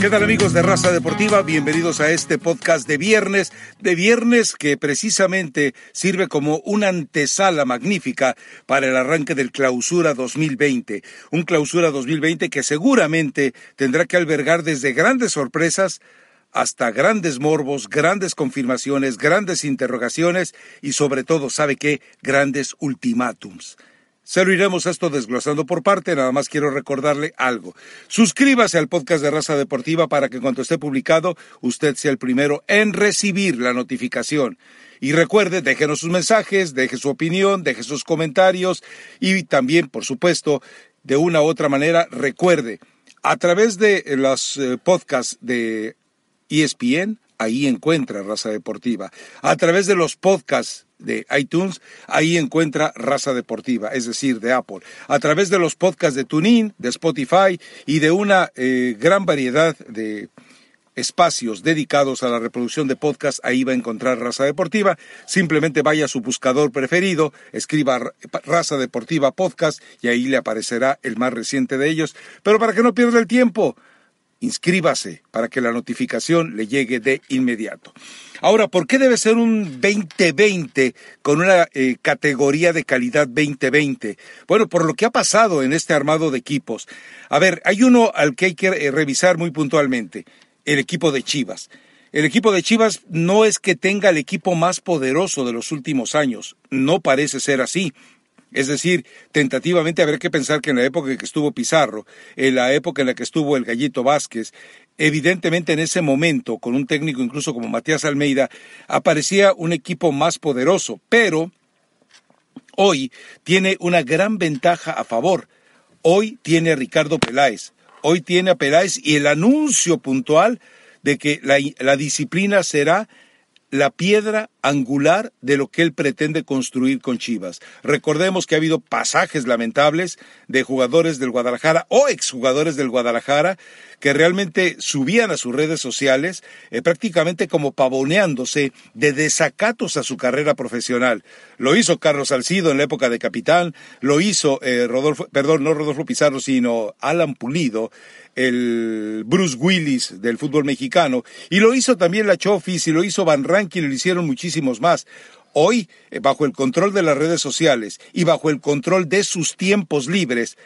¿Qué tal amigos de Raza Deportiva? Bienvenidos a este podcast de viernes, de viernes que precisamente sirve como una antesala magnífica para el arranque del Clausura 2020. Un Clausura 2020 que seguramente tendrá que albergar desde grandes sorpresas hasta grandes morbos, grandes confirmaciones, grandes interrogaciones y sobre todo, ¿sabe qué? Grandes ultimátums. Se lo iremos esto desglosando por parte, nada más quiero recordarle algo. Suscríbase al podcast de Raza Deportiva para que cuando esté publicado usted sea el primero en recibir la notificación. Y recuerde, déjenos sus mensajes, deje su opinión, deje sus comentarios y también, por supuesto, de una u otra manera, recuerde, a través de los eh, podcasts de ESPN, ahí encuentra Raza Deportiva. A través de los podcasts de iTunes, ahí encuentra Raza Deportiva, es decir, de Apple. A través de los podcasts de TuneIn, de Spotify y de una eh, gran variedad de espacios dedicados a la reproducción de podcasts, ahí va a encontrar Raza Deportiva. Simplemente vaya a su buscador preferido, escriba Raza Deportiva Podcast y ahí le aparecerá el más reciente de ellos. Pero para que no pierda el tiempo, inscríbase para que la notificación le llegue de inmediato. Ahora, ¿por qué debe ser un 2020 con una eh, categoría de calidad 2020? Bueno, por lo que ha pasado en este armado de equipos. A ver, hay uno al que hay que eh, revisar muy puntualmente, el equipo de Chivas. El equipo de Chivas no es que tenga el equipo más poderoso de los últimos años, no parece ser así. Es decir, tentativamente habría que pensar que en la época en que estuvo Pizarro, en la época en la que estuvo el Gallito Vázquez, evidentemente en ese momento, con un técnico incluso como Matías Almeida, aparecía un equipo más poderoso, pero hoy tiene una gran ventaja a favor. Hoy tiene a Ricardo Peláez, hoy tiene a Peláez y el anuncio puntual de que la, la disciplina será la piedra angular de lo que él pretende construir con Chivas. Recordemos que ha habido pasajes lamentables de jugadores del Guadalajara o exjugadores del Guadalajara que realmente subían a sus redes sociales eh, prácticamente como pavoneándose de desacatos a su carrera profesional. Lo hizo Carlos Salcido en la época de capitán, lo hizo eh, Rodolfo, perdón, no Rodolfo Pizarro, sino Alan Pulido, el Bruce Willis del fútbol mexicano, y lo hizo también la Chofis, y lo hizo Van Rankin, lo hicieron más. Hoy, eh, bajo el control de las redes sociales y bajo el control de sus tiempos libres,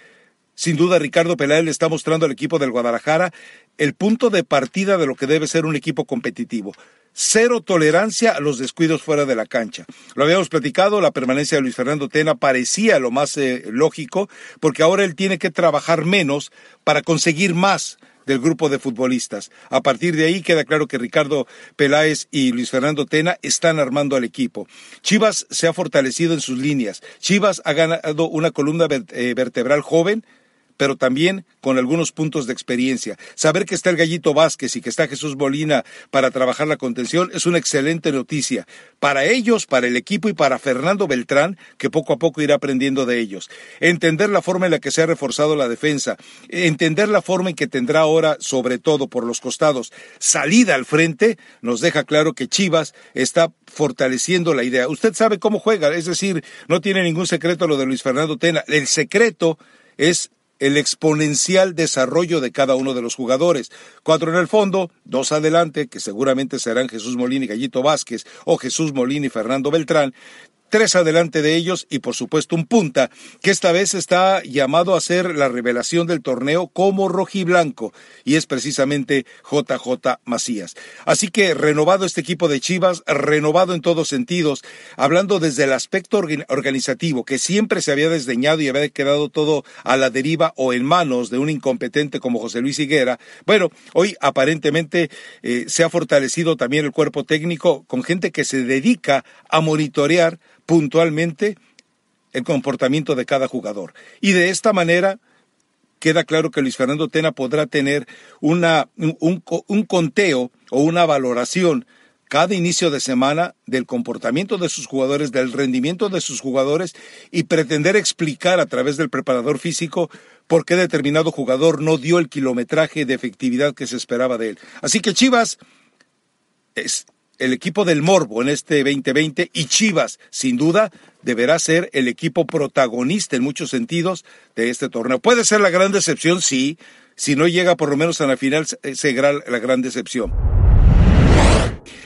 sin duda, Ricardo Peláez le está mostrando al equipo del Guadalajara el punto de partida de lo que debe ser un equipo competitivo. Cero tolerancia a los descuidos fuera de la cancha. Lo habíamos platicado, la permanencia de Luis Fernando Tena parecía lo más eh, lógico, porque ahora él tiene que trabajar menos para conseguir más del grupo de futbolistas. A partir de ahí queda claro que Ricardo Peláez y Luis Fernando Tena están armando al equipo. Chivas se ha fortalecido en sus líneas. Chivas ha ganado una columna eh, vertebral joven pero también con algunos puntos de experiencia. Saber que está el Gallito Vázquez y que está Jesús Molina para trabajar la contención es una excelente noticia para ellos, para el equipo y para Fernando Beltrán, que poco a poco irá aprendiendo de ellos. Entender la forma en la que se ha reforzado la defensa, entender la forma en que tendrá ahora, sobre todo por los costados, salida al frente, nos deja claro que Chivas está fortaleciendo la idea. Usted sabe cómo juega, es decir, no tiene ningún secreto lo de Luis Fernando Tena. El secreto es el exponencial desarrollo de cada uno de los jugadores. Cuatro en el fondo, dos adelante, que seguramente serán Jesús Molina y Gallito Vázquez, o Jesús Molina y Fernando Beltrán, tres adelante de ellos y por supuesto un punta, que esta vez está llamado a ser la revelación del torneo como rojiblanco, y es precisamente JJ Macías. Así que renovado este equipo de Chivas, renovado en todos sentidos, hablando desde el aspecto organizativo, que siempre se había desdeñado y había quedado todo a la deriva o en manos de un incompetente como José Luis Higuera, bueno, hoy aparentemente eh, se ha fortalecido también el cuerpo técnico con gente que se dedica a monitorear puntualmente el comportamiento de cada jugador. Y de esta manera queda claro que Luis Fernando Tena podrá tener una, un, un, conteo o una valoración cada inicio de semana del comportamiento de sus jugadores, del rendimiento de sus jugadores y pretender explicar a través del preparador físico por qué determinado jugador no dio el kilometraje de efectividad que se esperaba de él. Así que Chivas es, el equipo del Morbo en este 2020 y Chivas, sin duda, deberá ser el equipo protagonista en muchos sentidos de este torneo. Puede ser la gran decepción, sí. Si no llega por lo menos a la final, será la gran decepción.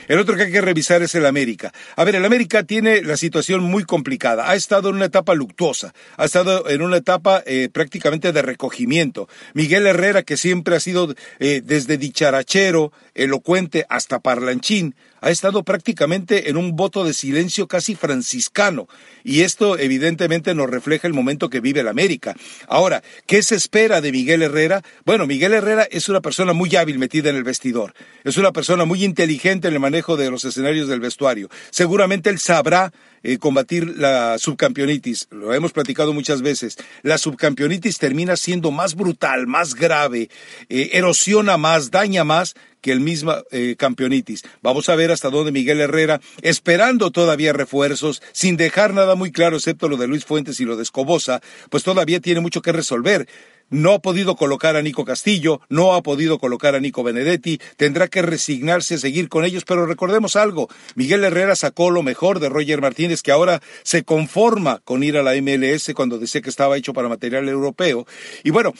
El otro que hay que revisar es el América. A ver, el América tiene la situación muy complicada. Ha estado en una etapa luctuosa, ha estado en una etapa eh, prácticamente de recogimiento. Miguel Herrera, que siempre ha sido eh, desde dicharachero, elocuente hasta parlanchín, ha estado prácticamente en un voto de silencio casi franciscano. Y esto evidentemente nos refleja el momento que vive el América. Ahora, ¿qué se espera de Miguel Herrera? Bueno, Miguel Herrera es una persona muy hábil metida en el vestidor. Es una persona muy inteligente en el manejo de los escenarios del vestuario. Seguramente él sabrá eh, combatir la subcampeonitis. Lo hemos platicado muchas veces. La subcampeonitis termina siendo más brutal, más grave, eh, erosiona más, daña más que el mismo eh, campeonitis. Vamos a ver hasta dónde Miguel Herrera, esperando todavía refuerzos, sin dejar nada muy claro, excepto lo de Luis Fuentes y lo de Escobosa, pues todavía tiene mucho que resolver no ha podido colocar a Nico Castillo, no ha podido colocar a Nico Benedetti, tendrá que resignarse a seguir con ellos, pero recordemos algo, Miguel Herrera sacó lo mejor de Roger Martínez, que ahora se conforma con ir a la MLS cuando decía que estaba hecho para material europeo. Y bueno,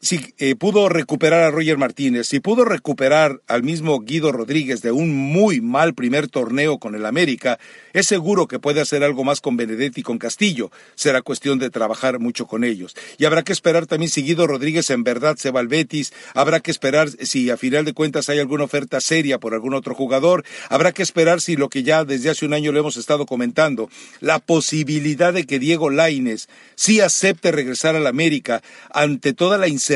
si eh, pudo recuperar a Roger Martínez, si pudo recuperar al mismo Guido Rodríguez de un muy mal primer torneo con el América, es seguro que puede hacer algo más con Benedetti y con Castillo. Será cuestión de trabajar mucho con ellos. Y habrá que esperar también si Guido Rodríguez en verdad se va al Betis, habrá que esperar si a final de cuentas hay alguna oferta seria por algún otro jugador, habrá que esperar si lo que ya desde hace un año le hemos estado comentando, la posibilidad de que Diego Laines sí acepte regresar al América ante toda la incertidumbre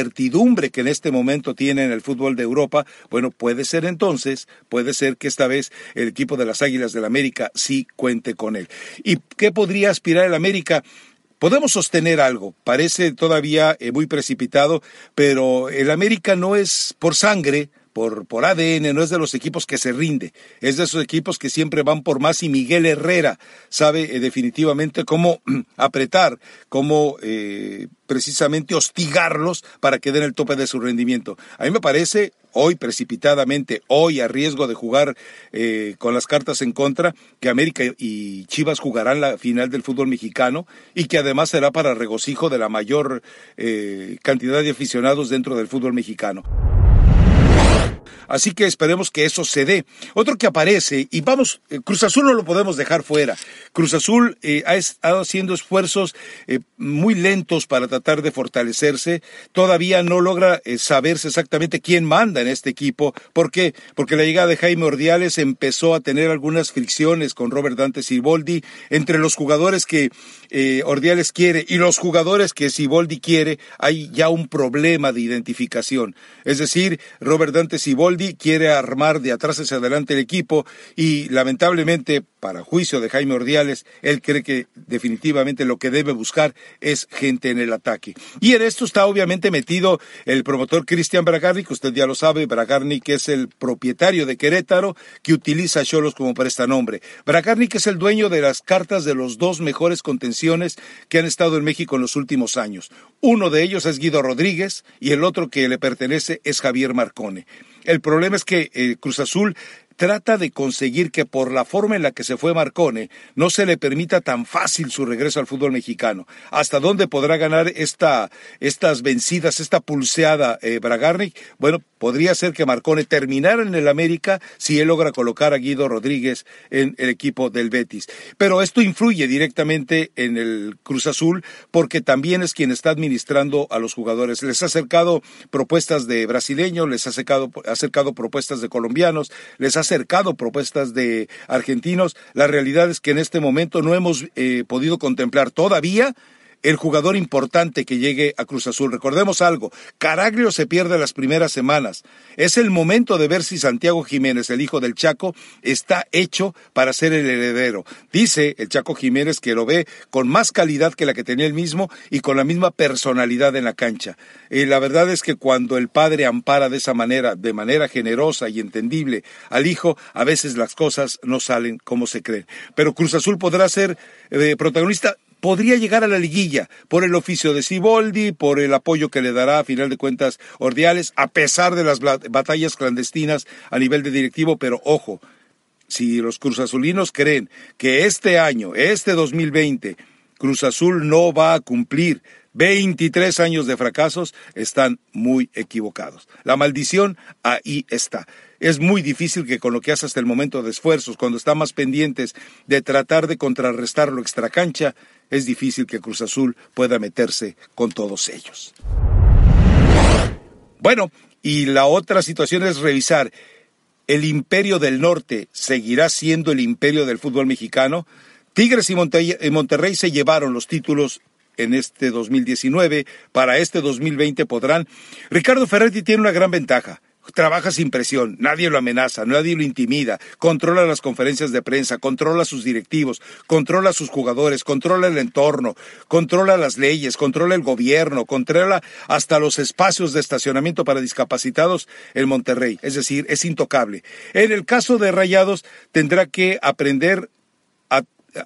que en este momento tiene en el fútbol de Europa, bueno, puede ser entonces, puede ser que esta vez el equipo de las Águilas del América sí cuente con él. ¿Y qué podría aspirar el América? Podemos sostener algo, parece todavía eh, muy precipitado, pero el América no es por sangre, por, por ADN, no es de los equipos que se rinde, es de esos equipos que siempre van por más y Miguel Herrera sabe eh, definitivamente cómo apretar, cómo eh, precisamente hostigarlos para que den el tope de su rendimiento. A mí me parece hoy precipitadamente, hoy a riesgo de jugar eh, con las cartas en contra, que América y Chivas jugarán la final del fútbol mexicano y que además será para regocijo de la mayor cantidad de aficionados dentro del fútbol mexicano. Así que esperemos que eso se dé. Otro que aparece, y vamos, eh, Cruz Azul no lo podemos dejar fuera. Cruz Azul eh, ha estado haciendo esfuerzos eh, muy lentos para tratar de fortalecerse. Todavía no logra saberse exactamente quién manda en este equipo. ¿Por qué? Porque la llegada de Jaime Ordiales empezó a tener algunas fricciones con Robert Dante Siboldi entre los jugadores que Ordiales quiere y los jugadores que Siboldi quiere. Hay ya un problema de identificación. Es decir, Robert Dante Siboldi quiere armar de atrás hacia adelante el equipo y lamentablemente, para juicio de Jaime Ordiales, él cree que definitivamente lo que debe buscar es gente en el ataque. Y en esto está obviamente metido el promotor Cristian Bragarni, que usted ya lo sabe, Bragarni que es el propietario de Querétaro, que utiliza a Cholos como prestanombre. Bragarni que es el dueño de las cartas de los dos mejores contenciones que han estado en México en los últimos años. Uno de ellos es Guido Rodríguez y el otro que le pertenece es Javier Marcone. El problema es que eh, Cruz Azul trata de conseguir que por la forma en la que se fue Marcone no se le permita tan fácil su regreso al fútbol mexicano. ¿Hasta dónde podrá ganar esta, estas vencidas, esta pulseada eh, Bragarnik? Bueno, podría ser que Marcone terminara en el América si él logra colocar a Guido Rodríguez en el equipo del Betis. Pero esto influye directamente en el Cruz Azul porque también es quien está administrando a los jugadores. Les ha acercado propuestas de brasileños, les ha acercado, acercado propuestas de colombianos, les ha acercado propuestas de argentinos. La realidad es que en este momento no hemos eh, podido contemplar todavía el jugador importante que llegue a Cruz Azul. Recordemos algo, Caraglio se pierde las primeras semanas. Es el momento de ver si Santiago Jiménez, el hijo del Chaco, está hecho para ser el heredero. Dice el Chaco Jiménez que lo ve con más calidad que la que tenía él mismo y con la misma personalidad en la cancha. Y la verdad es que cuando el padre ampara de esa manera, de manera generosa y entendible al hijo, a veces las cosas no salen como se creen. Pero Cruz Azul podrá ser eh, protagonista podría llegar a la liguilla por el oficio de Siboldi, por el apoyo que le dará a final de cuentas Ordiales, a pesar de las batallas clandestinas a nivel de directivo, pero ojo, si los cruzazulinos creen que este año, este 2020, Cruz Azul no va a cumplir 23 años de fracasos, están muy equivocados. La maldición ahí está. Es muy difícil que con lo que hace hasta el momento de esfuerzos, cuando está más pendientes de tratar de contrarrestar lo extracancha, es difícil que Cruz Azul pueda meterse con todos ellos. Bueno, y la otra situación es revisar el imperio del norte seguirá siendo el imperio del fútbol mexicano. Tigres y Monterrey se llevaron los títulos en este 2019, para este 2020 podrán. Ricardo Ferretti tiene una gran ventaja trabaja sin presión, nadie lo amenaza, nadie lo intimida, controla las conferencias de prensa, controla sus directivos, controla sus jugadores, controla el entorno, controla las leyes, controla el gobierno, controla hasta los espacios de estacionamiento para discapacitados en Monterrey, es decir, es intocable. En el caso de Rayados tendrá que aprender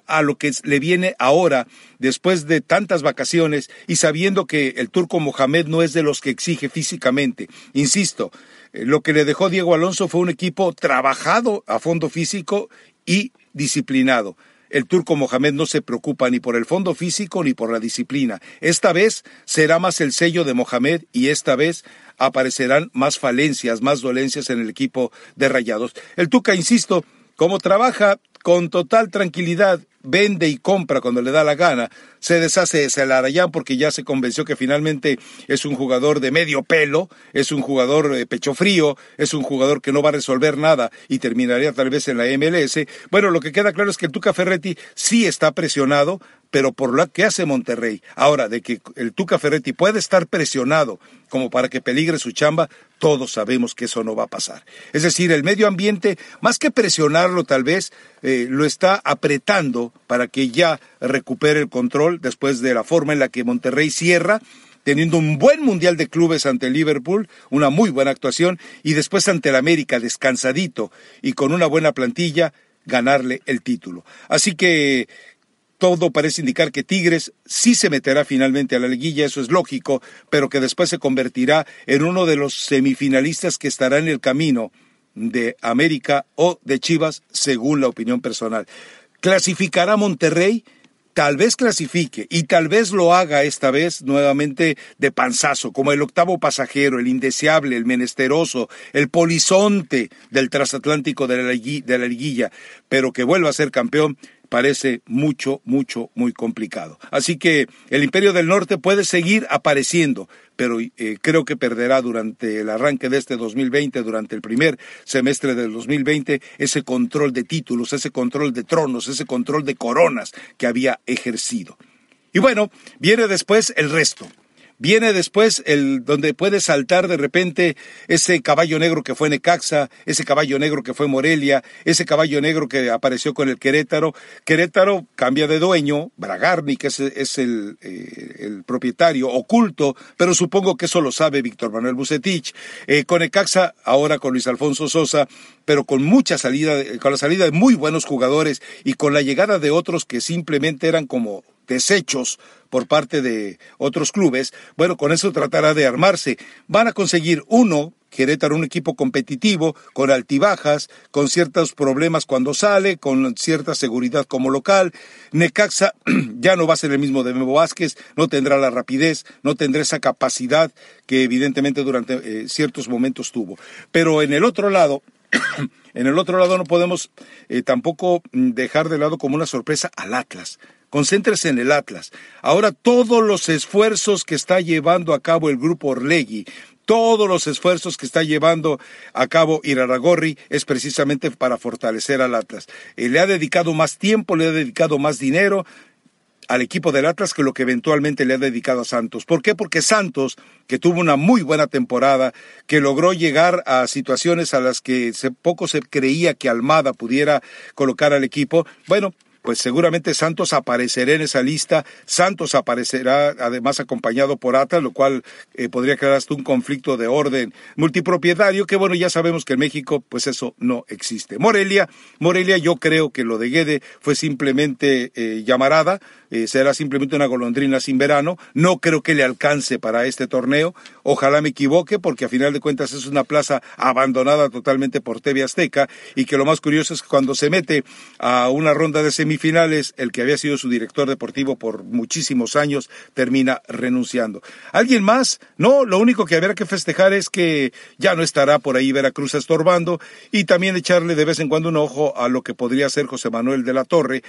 a lo que le viene ahora, después de tantas vacaciones y sabiendo que el turco Mohamed no es de los que exige físicamente. Insisto, eh, lo que le dejó Diego Alonso fue un equipo trabajado a fondo físico y disciplinado. El turco Mohamed no se preocupa ni por el fondo físico ni por la disciplina. Esta vez será más el sello de Mohamed y esta vez aparecerán más falencias, más dolencias en el equipo de Rayados. El Tuca, insisto, como trabaja con total tranquilidad vende y compra cuando le da la gana, se deshace de Celarayán porque ya se convenció que finalmente es un jugador de medio pelo, es un jugador de pecho frío, es un jugador que no va a resolver nada y terminaría tal vez en la MLS. Bueno, lo que queda claro es que el Tuca Ferretti sí está presionado, pero por lo que hace Monterrey. Ahora, de que el Tuca Ferretti puede estar presionado como para que peligre su chamba, todos sabemos que eso no va a pasar. Es decir, el medio ambiente, más que presionarlo tal vez, eh, lo está apretando para que ya recupere el control después de la forma en la que Monterrey cierra teniendo un buen mundial de clubes ante Liverpool, una muy buena actuación, y después ante el América descansadito y con una buena plantilla, ganarle el título. Así que todo parece indicar que Tigres sí se meterá finalmente a la liguilla, eso es lógico, pero que después se convertirá en uno de los semifinalistas que estará en el camino de América o de Chivas, según la opinión personal. ¿Clasificará Monterrey? tal vez clasifique y tal vez lo haga esta vez nuevamente de panzazo, como el octavo pasajero, el indeseable, el menesteroso, el polizonte del transatlántico de la, liguilla, pero que vuelva a ser campeón, parece mucho, mucho, muy complicado. Así que el Imperio del Norte puede seguir apareciendo, pero eh, creo que perderá durante el arranque de este 2020, durante el primer semestre del 2020, ese control de títulos, ese control de tronos, ese control de coronas que había ejercido. Y bueno, viene después el resto. Viene después el donde puede saltar de repente ese caballo negro que fue Necaxa, ese caballo negro que fue Morelia, ese caballo negro que apareció con el Querétaro. Querétaro cambia de dueño, Bragarni, que es, el, eh, el, propietario oculto, pero supongo que eso lo sabe Víctor Manuel Bucetich. Eh, con Necaxa, ahora con Luis Alfonso Sosa, pero con mucha salida, con la salida de muy buenos jugadores y con la llegada de otros que simplemente eran como desechos por parte de otros clubes, bueno, con eso tratará de armarse. Van a conseguir uno, Querétaro, un equipo competitivo, con altibajas, con ciertos problemas cuando sale, con cierta seguridad como local. Necaxa ya no va a ser el mismo de Memo Vázquez, no tendrá la rapidez, no tendrá esa capacidad que evidentemente durante eh, ciertos momentos tuvo. Pero en el otro lado, en el otro lado no podemos eh, tampoco mm, dejar de lado como una sorpresa al Atlas. Concéntrese en el Atlas. Ahora todos los esfuerzos que está llevando a cabo el grupo Orlegui, todos los esfuerzos que está llevando a cabo Iraragorri es precisamente para fortalecer al Atlas. Eh, le ha dedicado más tiempo, le ha dedicado más dinero al equipo del Atlas que lo que eventualmente le ha dedicado a Santos. ¿Por qué? Porque Santos, que tuvo una muy buena temporada, que logró llegar a situaciones a las que poco se creía que Almada pudiera colocar al equipo, bueno, pues seguramente Santos aparecerá en esa lista. Santos aparecerá además acompañado por Atlas, lo cual eh, podría crear hasta un conflicto de orden multipropietario, que bueno, ya sabemos que en México pues eso no existe. Morelia, Morelia yo creo que lo de Guede fue simplemente eh, llamarada, eh, será simplemente una golondrina sin verano. No creo que le alcance para este torneo. Ojalá me equivoque, porque a final de cuentas es una plaza abandonada totalmente por TV Azteca y que lo más curioso es que cuando se mete a una ronda de semifinales, el que había sido su director deportivo por muchísimos años termina renunciando. ¿Alguien más? No, lo único que habrá que festejar es que ya no estará por ahí Veracruz estorbando y también echarle de vez en cuando un ojo a lo que podría ser José Manuel de la Torre,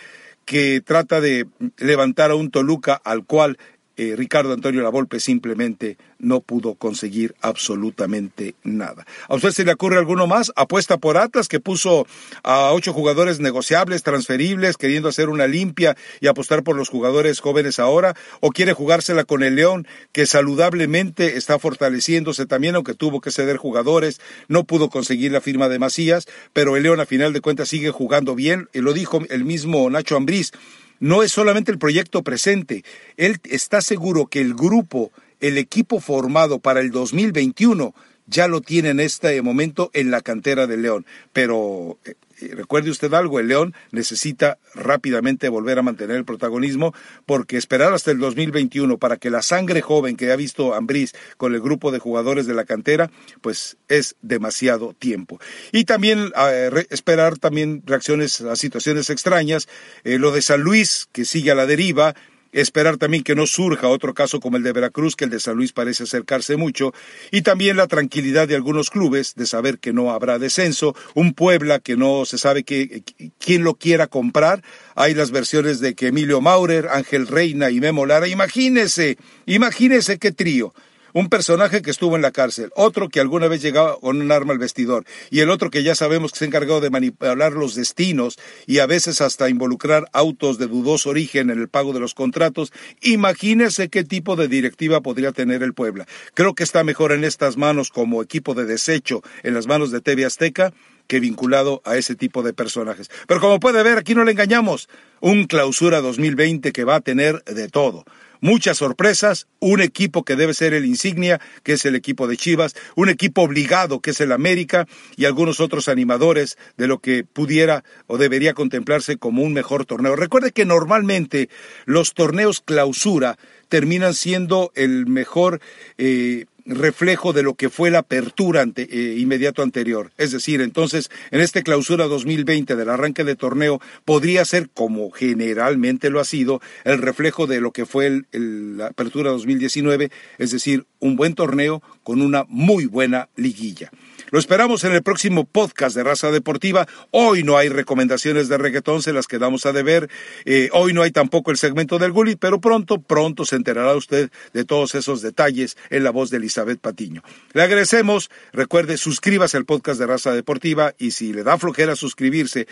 que trata de levantar a un Toluca al cual eh, Ricardo Antonio Lavolpe simplemente no pudo conseguir absolutamente nada. ¿A usted se le ocurre alguno más? Apuesta por Atlas, que puso a ocho jugadores negociables, transferibles, queriendo hacer una limpia y apostar por los jugadores jóvenes ahora, o quiere jugársela con el León, que saludablemente está fortaleciéndose también, aunque tuvo que ceder jugadores, no pudo conseguir la firma de Macías, pero el León a final de cuentas sigue jugando bien, y lo dijo el mismo Nacho Ambriz, no es solamente el proyecto presente, él está seguro que el grupo, el equipo formado para el 2021 ya lo tiene en este momento en la cantera del León, pero eh, recuerde usted algo, el León necesita rápidamente volver a mantener el protagonismo porque esperar hasta el 2021 para que la sangre joven que ha visto Ambriz con el grupo de jugadores de la cantera, pues es demasiado tiempo. Y también eh, esperar también reacciones a situaciones extrañas, eh, lo de San Luis que sigue a la deriva, Esperar también que no surja otro caso como el de Veracruz, que el de San Luis parece acercarse mucho, y también la tranquilidad de algunos clubes de saber que no habrá descenso, un Puebla que no se sabe quién lo quiera comprar. Hay las versiones de que Emilio Maurer, Ángel Reina y Memo Lara, imagínese, imagínese qué trío un personaje que estuvo en la cárcel, otro que alguna vez llegaba con un arma al vestidor, y el otro que ya sabemos que se ha encargado de manipular los destinos y a veces hasta involucrar autos de dudoso origen en el pago de los contratos, imagínese qué tipo de directiva podría tener el Puebla. Creo que está mejor en estas manos como equipo de desecho, en las manos de TV Azteca, que vinculado a ese tipo de personajes. Pero como puede ver, aquí no le engañamos, un clausura 2020 que va a tener de todo muchas sorpresas, un equipo que debe ser el insignia, que es el equipo de Chivas, un equipo obligado, que es el América, y algunos otros animadores de lo que pudiera o debería contemplarse como un mejor torneo. Recuerde que normalmente los torneos clausura terminan siendo el mejor eh, reflejo de lo que fue la apertura eh, inmediato anterior. Es decir, entonces, en este clausura 2020 del arranque de torneo, podría ser, como generalmente lo ha sido, el reflejo de lo que fue la apertura 2019, es decir, un buen torneo con una muy buena liguilla. Lo esperamos en el próximo podcast de Raza Deportiva. Hoy no hay recomendaciones de reggaetón, se las quedamos a deber. Eh, hoy no hay tampoco el segmento del Gullit, pero pronto, pronto se enterará usted de todos esos detalles en la voz de Elizabeth Patiño. Le agradecemos. Recuerde, suscríbase al podcast de Raza Deportiva y si le da flojera suscribirse,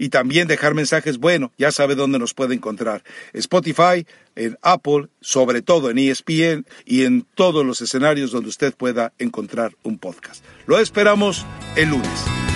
y también dejar mensajes, bueno, ya sabe dónde nos puede encontrar. Spotify, en Apple, sobre todo en ESPN y en todos los escenarios donde usted pueda encontrar un podcast. Lo esperamos el lunes.